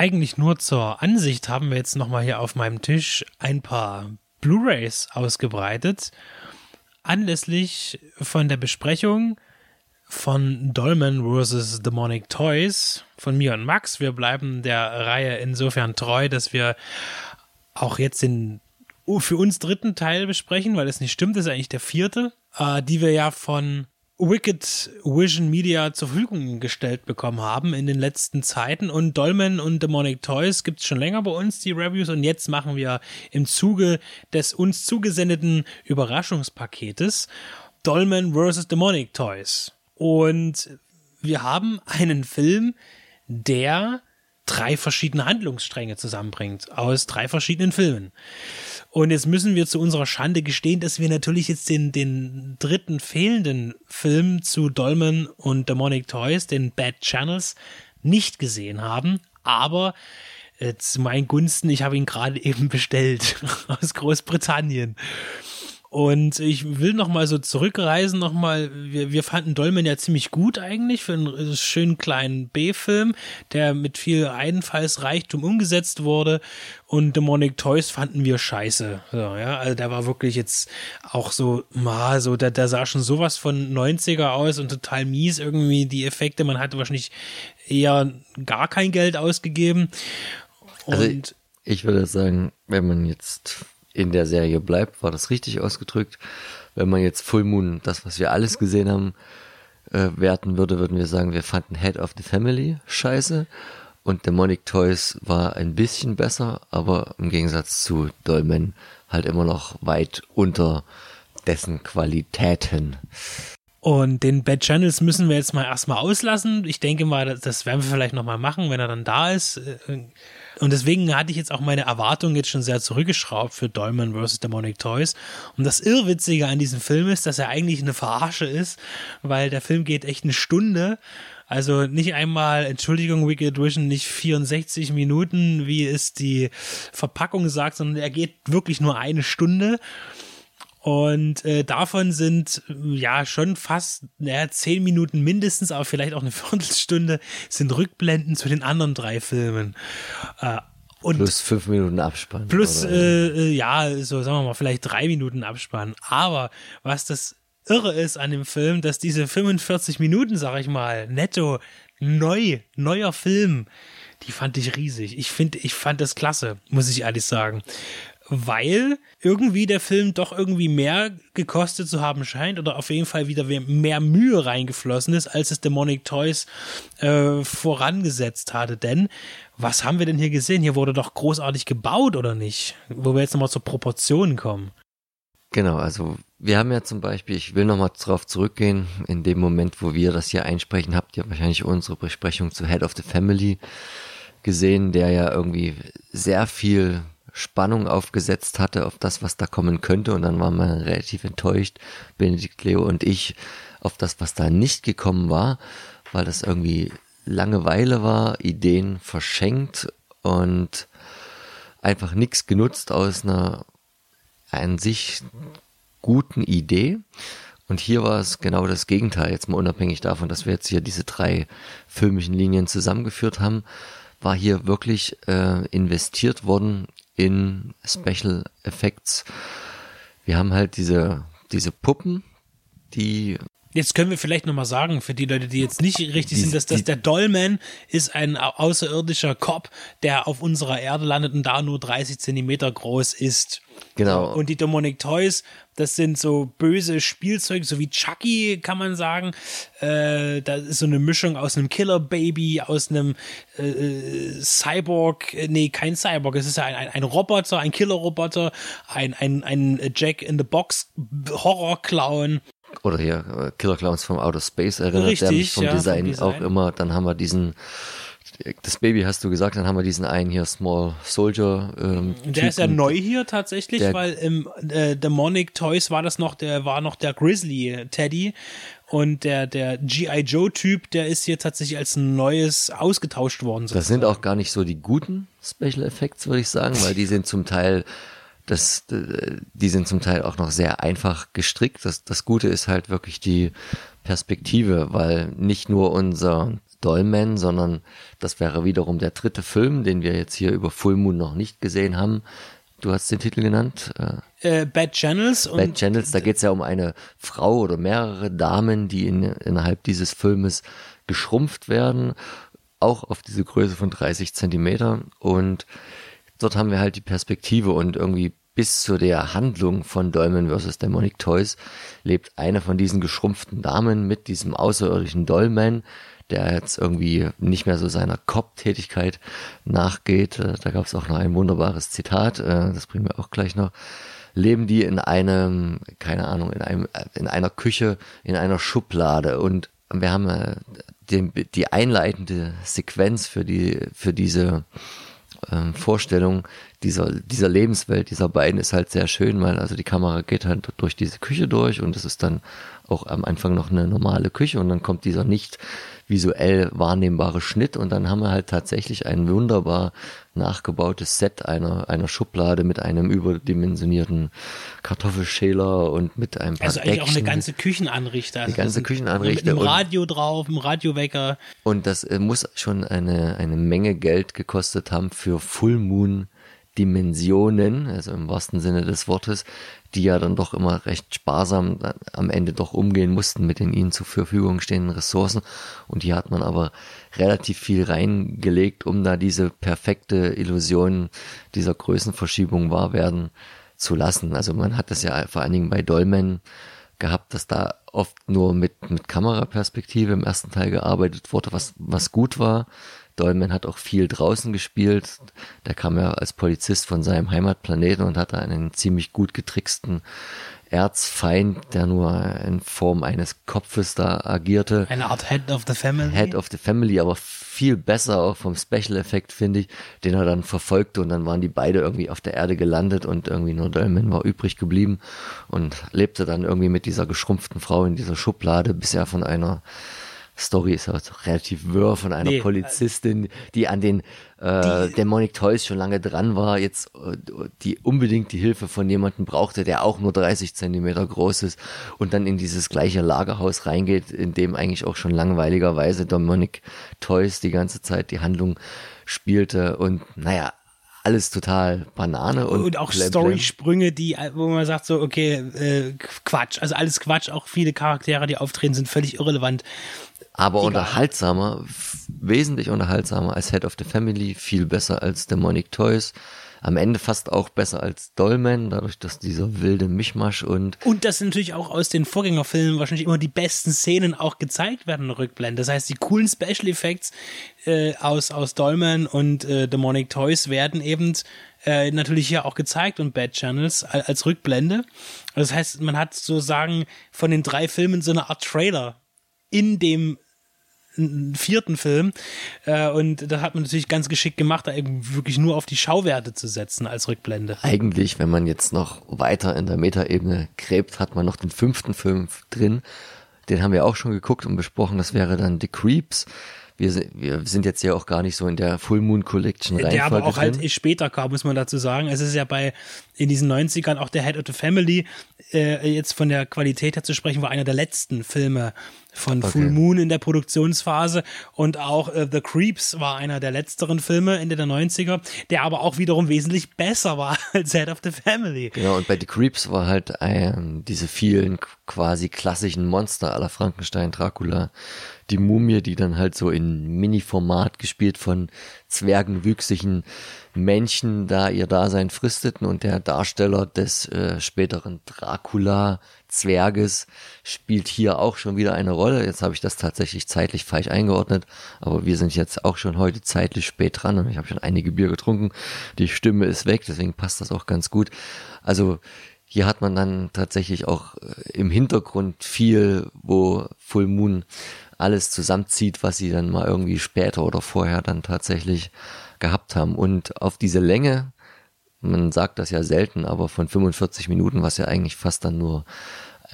Eigentlich nur zur Ansicht haben wir jetzt nochmal hier auf meinem Tisch ein paar Blu-rays ausgebreitet. Anlässlich von der Besprechung von Dolmen vs. Demonic Toys von mir und Max. Wir bleiben der Reihe insofern treu, dass wir auch jetzt den für uns dritten Teil besprechen, weil es nicht stimmt, das ist eigentlich der vierte, äh, die wir ja von Wicked Vision Media zur Verfügung gestellt bekommen haben in den letzten Zeiten. Und Dolmen und Demonic Toys gibt es schon länger bei uns, die Reviews. Und jetzt machen wir im Zuge des uns zugesendeten Überraschungspaketes Dolmen vs. Demonic Toys. Und wir haben einen Film, der drei verschiedene Handlungsstränge zusammenbringt aus drei verschiedenen Filmen. Und jetzt müssen wir zu unserer Schande gestehen, dass wir natürlich jetzt den, den dritten fehlenden Film zu Dolmen und Demonic Toys, den Bad Channels, nicht gesehen haben. Aber äh, zu meinen Gunsten, ich habe ihn gerade eben bestellt aus Großbritannien. Und ich will noch mal so zurückreisen, noch mal, wir, wir fanden Dolmen ja ziemlich gut eigentlich für einen schönen kleinen B-Film, der mit viel Einfallsreichtum umgesetzt wurde und Demonic Toys fanden wir scheiße. So, ja, also der war wirklich jetzt auch so, mal so, der, der sah schon sowas von 90er aus und total mies irgendwie die Effekte, man hatte wahrscheinlich eher gar kein Geld ausgegeben. Und also ich würde sagen, wenn man jetzt in der Serie bleibt, war das richtig ausgedrückt. Wenn man jetzt Full Moon, das, was wir alles gesehen haben, äh, werten würde, würden wir sagen, wir fanden Head of the Family scheiße und Demonic Toys war ein bisschen besser, aber im Gegensatz zu Dolmen halt immer noch weit unter dessen Qualitäten. Und den Bad Channels müssen wir jetzt mal erstmal auslassen. Ich denke mal, das werden wir vielleicht nochmal machen, wenn er dann da ist. Äh, und deswegen hatte ich jetzt auch meine Erwartungen jetzt schon sehr zurückgeschraubt für Dolman vs. Demonic Toys. Und das Irrwitzige an diesem Film ist, dass er eigentlich eine Verarsche ist, weil der Film geht echt eine Stunde. Also nicht einmal, Entschuldigung, Wicked Vision, nicht 64 Minuten, wie es die Verpackung sagt, sondern er geht wirklich nur eine Stunde. Und äh, davon sind ja schon fast naja, zehn Minuten mindestens, aber vielleicht auch eine Viertelstunde, sind Rückblenden zu den anderen drei Filmen. Äh, und plus fünf Minuten Abspann. Plus, äh, äh, ja, so sagen wir mal, vielleicht drei Minuten Abspann. Aber was das Irre ist an dem Film, dass diese 45 Minuten, sag ich mal, netto, neu, neuer Film, die fand ich riesig. Ich finde, ich fand das klasse, muss ich ehrlich sagen weil irgendwie der Film doch irgendwie mehr gekostet zu haben scheint oder auf jeden Fall wieder mehr Mühe reingeflossen ist, als es Demonic Toys äh, vorangesetzt hatte. Denn was haben wir denn hier gesehen? Hier wurde doch großartig gebaut, oder nicht? Wo wir jetzt nochmal zur Proportionen kommen. Genau, also wir haben ja zum Beispiel, ich will nochmal darauf zurückgehen, in dem Moment, wo wir das hier einsprechen, habt ihr wahrscheinlich unsere Besprechung zu Head of the Family gesehen, der ja irgendwie sehr viel Spannung aufgesetzt hatte auf das, was da kommen könnte. Und dann waren wir relativ enttäuscht, Benedikt Leo und ich, auf das, was da nicht gekommen war, weil das irgendwie Langeweile war, Ideen verschenkt und einfach nichts genutzt aus einer an sich guten Idee. Und hier war es genau das Gegenteil, jetzt mal unabhängig davon, dass wir jetzt hier diese drei filmischen Linien zusammengeführt haben, war hier wirklich äh, investiert worden in Special Effects. Wir haben halt diese, diese Puppen, die Jetzt können wir vielleicht nochmal sagen, für die Leute, die jetzt nicht richtig Die- sind, dass, dass der Dolman ist ein au- außerirdischer Cop, der auf unserer Erde landet und da nur 30 Zentimeter groß ist. Genau. Und die Demonic Toys, das sind so böse Spielzeuge, so wie Chucky, kann man sagen. Äh, da ist so eine Mischung aus einem Killer-Baby, aus einem äh, äh, Cyborg, äh, nee, kein Cyborg, es ist ja ein, ein, ein Roboter, ein Killer-Roboter, ein, ein, ein Jack Oder hier äh, Killer Clowns vom Outer Space erinnert, der Richtig, mich vom, ja, vom Design Design. auch immer. Dann haben wir diesen, das Baby hast du gesagt, dann haben wir diesen einen hier, Small Soldier. Ähm, Der ist ja Typen. neu hier tatsächlich, Der- weil im äh, Demonic Toys war das noch, der war noch der Grizzly Teddy und der der GI Joe Typ, der ist hier tatsächlich als neues ausgetauscht worden. Das sind auch gar nicht so die guten Special Effects, würde ich sagen, weil die sind zum Teil, das, die sind zum Teil auch noch sehr einfach gestrickt. Das, das Gute ist halt wirklich die Perspektive, weil nicht nur unser Dolmen, sondern das wäre wiederum der dritte Film, den wir jetzt hier über Full Moon noch nicht gesehen haben. Du hast den Titel genannt, äh, äh, Bad Channels Bad Channels, da geht es ja um eine Frau oder mehrere Damen, die in, innerhalb dieses Filmes geschrumpft werden, auch auf diese Größe von 30 Zentimeter. Und dort haben wir halt die Perspektive und irgendwie bis zu der Handlung von Dolmen vs. Demonic Toys lebt eine von diesen geschrumpften Damen mit diesem außerirdischen Dolmen, der jetzt irgendwie nicht mehr so seiner Cop-Tätigkeit nachgeht. Äh, Da gab es auch noch ein wunderbares Zitat, äh, das bringen wir auch gleich noch. Leben die in einem, keine Ahnung, in einem, äh, in einer Küche, in einer Schublade und wir haben den, die einleitende Sequenz für die, für diese ähm, Vorstellung dieser, dieser Lebenswelt dieser beiden ist halt sehr schön, weil also die Kamera geht halt durch diese Küche durch und es ist dann auch am Anfang noch eine normale Küche und dann kommt dieser nicht visuell wahrnehmbare Schnitt und dann haben wir halt tatsächlich ein wunderbar nachgebautes Set einer, einer Schublade mit einem überdimensionierten Kartoffelschäler und mit einem paar also eigentlich auch eine ganze Küchenanrichter. Also Die ganze Küchenanrichter Mit einem Radio drauf, einem Radiowecker. Und das äh, muss schon eine, eine Menge Geld gekostet haben für Full Moon Dimensionen, also im wahrsten Sinne des Wortes, die ja dann doch immer recht sparsam am Ende doch umgehen mussten mit den ihnen zur Verfügung stehenden Ressourcen. Und hier hat man aber relativ viel reingelegt, um da diese perfekte Illusion dieser Größenverschiebung wahr werden zu lassen. Also man hat das ja vor allen Dingen bei Dolmen gehabt, dass da oft nur mit, mit Kameraperspektive im ersten Teil gearbeitet wurde, was, was gut war. Dolmen hat auch viel draußen gespielt. Der kam ja als Polizist von seinem Heimatplaneten und hatte einen ziemlich gut getricksten Erzfeind, der nur in Form eines Kopfes da agierte. Eine Art Head of the Family. Head of the Family, aber viel besser auch vom Special Effekt, finde ich, den er dann verfolgte und dann waren die beide irgendwie auf der Erde gelandet und irgendwie nur Dolmen war übrig geblieben und lebte dann irgendwie mit dieser geschrumpften Frau in dieser Schublade, bis er von einer Story ist aber relativ wirr von einer Nee. Polizistin, die an den äh, Demonic Toys schon lange dran war, jetzt äh, die unbedingt die Hilfe von jemandem brauchte, der auch nur 30 Zentimeter groß ist und dann in dieses gleiche Lagerhaus reingeht, in dem eigentlich auch schon langweiligerweise Demonic Toys die ganze Zeit die Handlung spielte und naja, alles total Banane und, und auch. Storysprünge, die, wo man sagt so, okay, äh, Quatsch. Also alles Quatsch. Auch viele Charaktere, die auftreten, sind völlig irrelevant. Aber unterhaltsamer, f- wesentlich unterhaltsamer als Head of the Family, viel besser als Demonic Toys. Am Ende fast auch besser als Dolmen, dadurch, dass dieser wilde Mischmasch und Und dass natürlich auch aus den Vorgängerfilmen wahrscheinlich immer die besten Szenen auch gezeigt werden in der Rückblende. Das heißt, die coolen Special Effects äh, aus, aus Dolmen und äh, Demonic Toys werden eben äh, natürlich hier auch gezeigt und Bad Channels als, als Rückblende. Das heißt, man hat sozusagen von den drei Filmen so eine Art Trailer in dem vierten Film äh, und da hat man natürlich ganz geschickt gemacht, da eben wirklich nur auf die Schauwerte zu setzen als Rückblende. eigentlich, wenn man jetzt noch weiter in der Metaebene gräbt, hat man noch den fünften Film drin. Den haben wir auch schon geguckt und besprochen. Das wäre dann The Creeps. Wir, sind- wir sind jetzt ja auch gar nicht so in der Full Moon Collection der aber auch drin. halt später kam, muss man dazu sagen. Es ist ja bei in diesen 90ern auch der Head of the Family, äh, jetzt von der Qualität her zu sprechen, war einer der letzten Filme von Full Moon in der Produktionsphase und auch äh, The Creeps war einer der letzteren Filme Ende der 90er, der aber auch wiederum wesentlich besser war als Head of the Family. Genau, und bei The Creeps war halt ähm, diese vielen quasi klassischen Monster aller Frankenstein, Dracula, die Mumie, die dann halt so in Mini-Format gespielt von zwergenwüchsigen Menschen da ihr Dasein fristeten und der Darsteller des äh, späteren Dracula-Zwerges spielt hier auch schon wieder eine Rolle. Jetzt habe ich das tatsächlich zeitlich falsch eingeordnet, aber wir sind jetzt auch schon heute zeitlich spät dran und ich habe schon einige Bier getrunken. Die Stimme ist weg, deswegen passt das auch ganz gut. Also hier hat man dann tatsächlich auch äh, im Hintergrund viel, wo Full Moon alles zusammenzieht, was sie dann mal irgendwie später oder vorher dann tatsächlich gehabt haben. Und auf diese Länge, man sagt das ja selten, aber von 45 Minuten, was ja eigentlich fast dann nur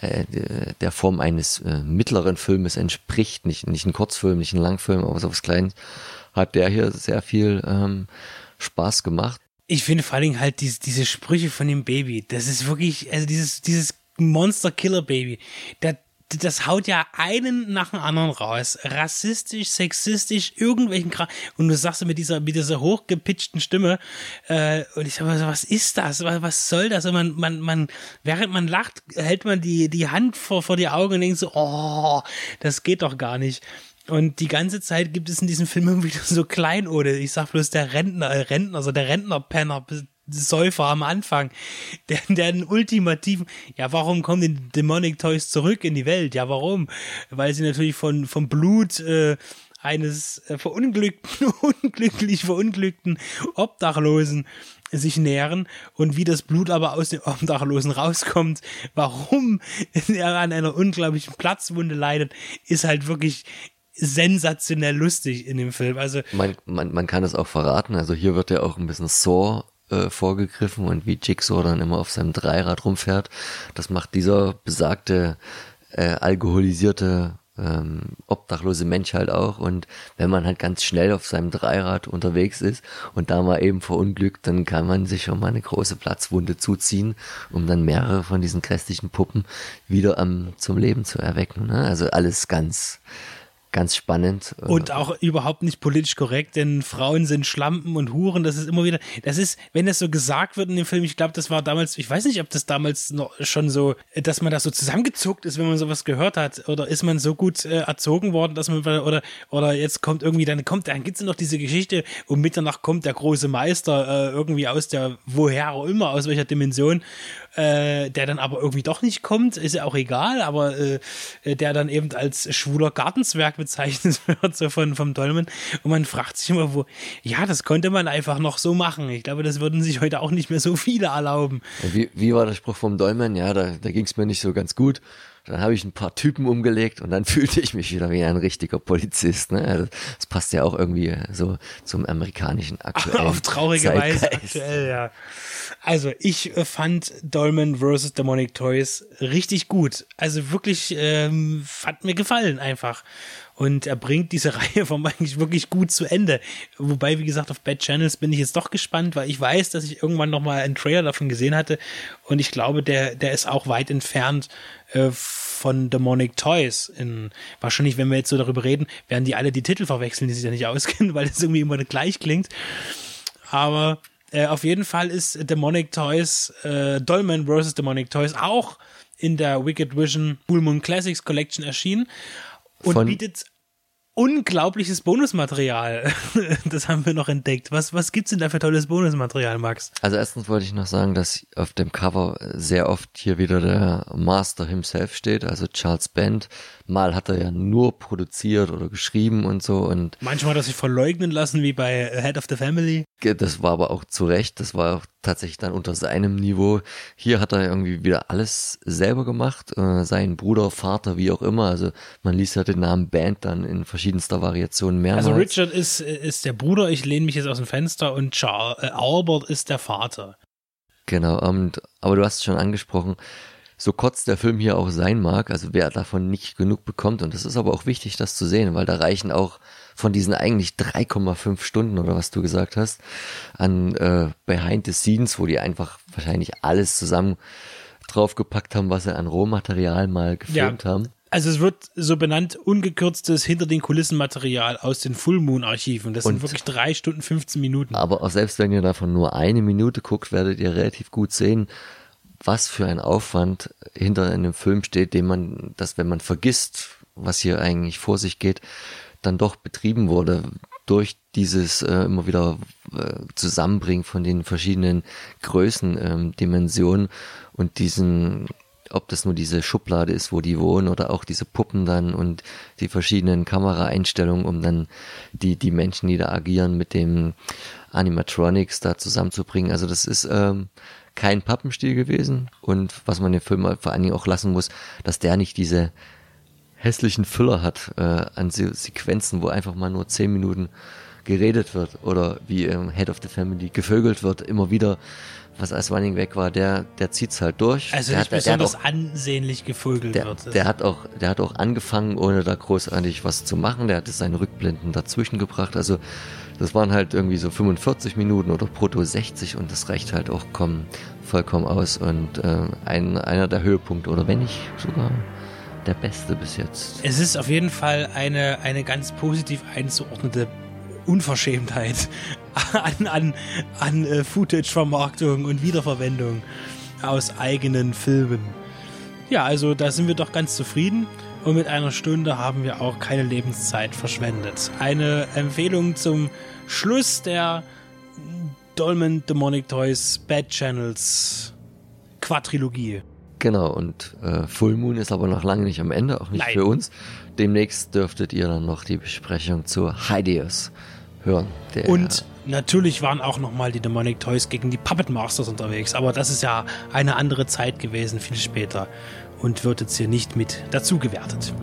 äh, de- der Form eines äh, mittleren Filmes entspricht, nicht, nicht ein Kurzfilm, nicht ein Langfilm, aber so was Kleines, hat der hier sehr viel ähm, Spaß gemacht. Ich finde vor allen Dingen halt diese, diese Sprüche von dem Baby. Das ist wirklich, also dieses, dieses Monster-Killer-Baby. Der, das haut ja einen nach dem anderen raus. Rassistisch, sexistisch, irgendwelchen Kram. Und du sagst mit dieser, mit dieser hochgepitchten Stimme, äh, und ich sag mal so, was ist das? Was, was soll das? Und man, man, man, während man lacht, hält man die, die Hand vor, vor die Augen und denkt so, oh, das geht doch gar nicht. Und die ganze Zeit gibt es in diesem Film irgendwie so Kleinode. Ich sag bloß der Rentner, äh, Rentner, also der Rentnerpenner, Säufer am Anfang, der, der einen ultimativen, ja, warum kommen die Demonic Toys zurück in die Welt? Ja, warum? Weil sie natürlich von, vom Blut, äh, eines äh, verunglückten, unglücklich verunglückten Obdachlosen sich nähren und wie das Blut aber aus dem Obdachlosen rauskommt, warum er an einer unglaublichen Platzwunde leidet, ist halt wirklich sensationell lustig in dem Film. Also Man, man, man kann es auch verraten, also hier wird ja auch ein bisschen Saw äh, vorgegriffen und wie Jigsaw dann immer auf seinem Dreirad rumfährt. Das macht dieser besagte äh, alkoholisierte ähm, obdachlose Mensch halt auch und wenn man halt ganz schnell auf seinem Dreirad unterwegs ist und da mal eben verunglückt, dann kann man sich schon mal eine große Platzwunde zuziehen, um dann mehrere von diesen grässlichen Puppen wieder am zum Leben zu erwecken. Ne? Also alles ganz ganz spannend. Und auch überhaupt nicht politisch korrekt, denn Frauen sind Schlampen und Huren, das ist immer wieder, das ist, wenn das so gesagt wird in dem Film, ich glaube, das war damals, ich weiß nicht, ob das damals noch schon so, dass man da so zusammengezuckt ist, wenn man sowas gehört hat, oder ist man so gut äh, erzogen worden, dass man, oder, oder jetzt kommt irgendwie, dann kommt, dann gibt's noch diese Geschichte, um Mitternacht kommt der große Meister äh, irgendwie aus der, woher auch immer, aus welcher Dimension, äh, der dann aber irgendwie doch nicht kommt, ist ja auch egal, aber äh, der dann eben als schwuler Gartenzwerg bezeichnet wird, so von, vom Dolmen. Und man fragt sich immer, wo, ja, das konnte man einfach noch so machen. Ich glaube, das würden sich heute auch nicht mehr so viele erlauben. Wie, wie war der Spruch vom Dolmen? Ja, da, da ging es mir nicht so ganz gut. Dann habe ich ein paar Typen umgelegt und dann fühlte ich mich wieder wie ein richtiger Polizist. Ne? Also, Das passt ja auch irgendwie so zum amerikanischen aktuellen Auf traurige Weise Zeitgeist. aktuell, ja. Also, ich äh, fand Dolman vs. Demonic Toys richtig gut. Also wirklich, ähm, hat mir gefallen einfach. Und er bringt diese Reihe vom eigentlich wirklich gut zu Ende. Wobei, wie gesagt, auf Bad Channels bin ich jetzt doch gespannt, weil ich weiß, dass ich irgendwann noch mal einen Trailer davon gesehen hatte. Und ich glaube, der, der ist auch weit entfernt äh, von Demonic Toys. In, wahrscheinlich, wenn wir jetzt so darüber reden, werden die alle die Titel verwechseln, die sich ja nicht auskennen, weil es irgendwie immer gleich klingt. Aber äh, auf jeden Fall ist Demonic Toys, äh, Dolman vs. Demonic Toys auch in der Wicked Vision Full Moon Classics Collection erschienen und Von- bietet unglaubliches Bonusmaterial. das haben wir noch entdeckt. Was, was gibt's denn da für tolles Bonusmaterial, Max? Also erstens wollte ich noch sagen, dass auf dem Cover sehr oft hier wieder der Master himself steht, also Charles Band. Mal hat er ja nur produziert oder geschrieben und so und Manchmal hat er sich verleugnen lassen, wie bei Head of the Family. das war aber auch zu Recht, das war auch tatsächlich dann unter seinem Niveau. Hier hat er irgendwie wieder alles selber gemacht, äh, sein Bruder, Vater, wie auch immer. Also man liest ja den Namen Band dann in verschiedenster Variation mehrmals. Also Richard ist, ist der Bruder, ich lehne mich jetzt aus dem Fenster und Charles, äh, Albert ist der Vater. Genau, und, aber du hast es schon angesprochen, so kurz der Film hier auch sein mag, also wer davon nicht genug bekommt, und das ist aber auch wichtig, das zu sehen, weil da reichen auch von diesen eigentlich 3,5 Stunden oder was du gesagt hast, an äh, Behind the Scenes, wo die einfach wahrscheinlich alles zusammen draufgepackt haben, was sie an Rohmaterial mal gefilmt ja. haben. Also es wird so benannt ungekürztes hinter den Kulissen Material aus den Full Moon Archiven. Das und, sind wirklich drei Stunden 15 Minuten. Aber auch selbst wenn ihr davon nur eine Minute guckt, werdet ihr relativ gut sehen, was für ein Aufwand hinter einem Film steht, den man, dass wenn man vergisst, was hier eigentlich vor sich geht, dann doch betrieben wurde durch dieses äh, immer wieder äh, Zusammenbringen von den verschiedenen Größen, ähm, und diesen ob das nur diese Schublade ist, wo die wohnen oder auch diese Puppen dann und die verschiedenen Kameraeinstellungen, um dann die, die Menschen, die da agieren, mit dem Animatronics da zusammenzubringen. Also das ist ähm, kein Pappenstiel gewesen und was man den Film vor allen Dingen auch lassen muss, dass der nicht diese hässlichen Füller hat äh, an Se Sequenzen, wo einfach mal nur zehn Minuten geredet wird oder wie ähm, Head of the Family gevögelt wird, immer wieder was als Running weg war, der, der zieht's halt durch. Also der nicht hat, besonders der auch, ansehnlich gefolgelt der, wird. Der hat auch, der hat auch angefangen, ohne da großartig was zu machen. Der hat seine Rückblenden dazwischen gebracht. Also, das waren halt irgendwie so 45 Minuten oder brutto 60 und das reicht halt auch komm, vollkommen aus und äh, ein, einer der Höhepunkte oder wenn nicht sogar der beste bis jetzt. Es ist auf jeden Fall eine, eine ganz positiv einzuordnende Unverschämtheit an, an, an äh, Footage-Vermarktung und Wiederverwendung aus eigenen Filmen. Ja, also da sind wir doch ganz zufrieden und mit einer Stunde haben wir auch keine Lebenszeit verschwendet. Eine Empfehlung zum Schluss der Dolmen Demonic Toys Bad Channels Quadrilogie. Genau, und äh, Full Moon ist aber noch lange nicht am Ende, auch nicht Nein. für uns. Demnächst dürftet ihr dann noch die Besprechung zu Hideous hören. und natürlich waren auch nochmal die Demonic Toys gegen die Puppet Masters unterwegs, aber das ist ja eine andere Zeit gewesen, viel später und wird jetzt hier nicht mit dazu gewertet.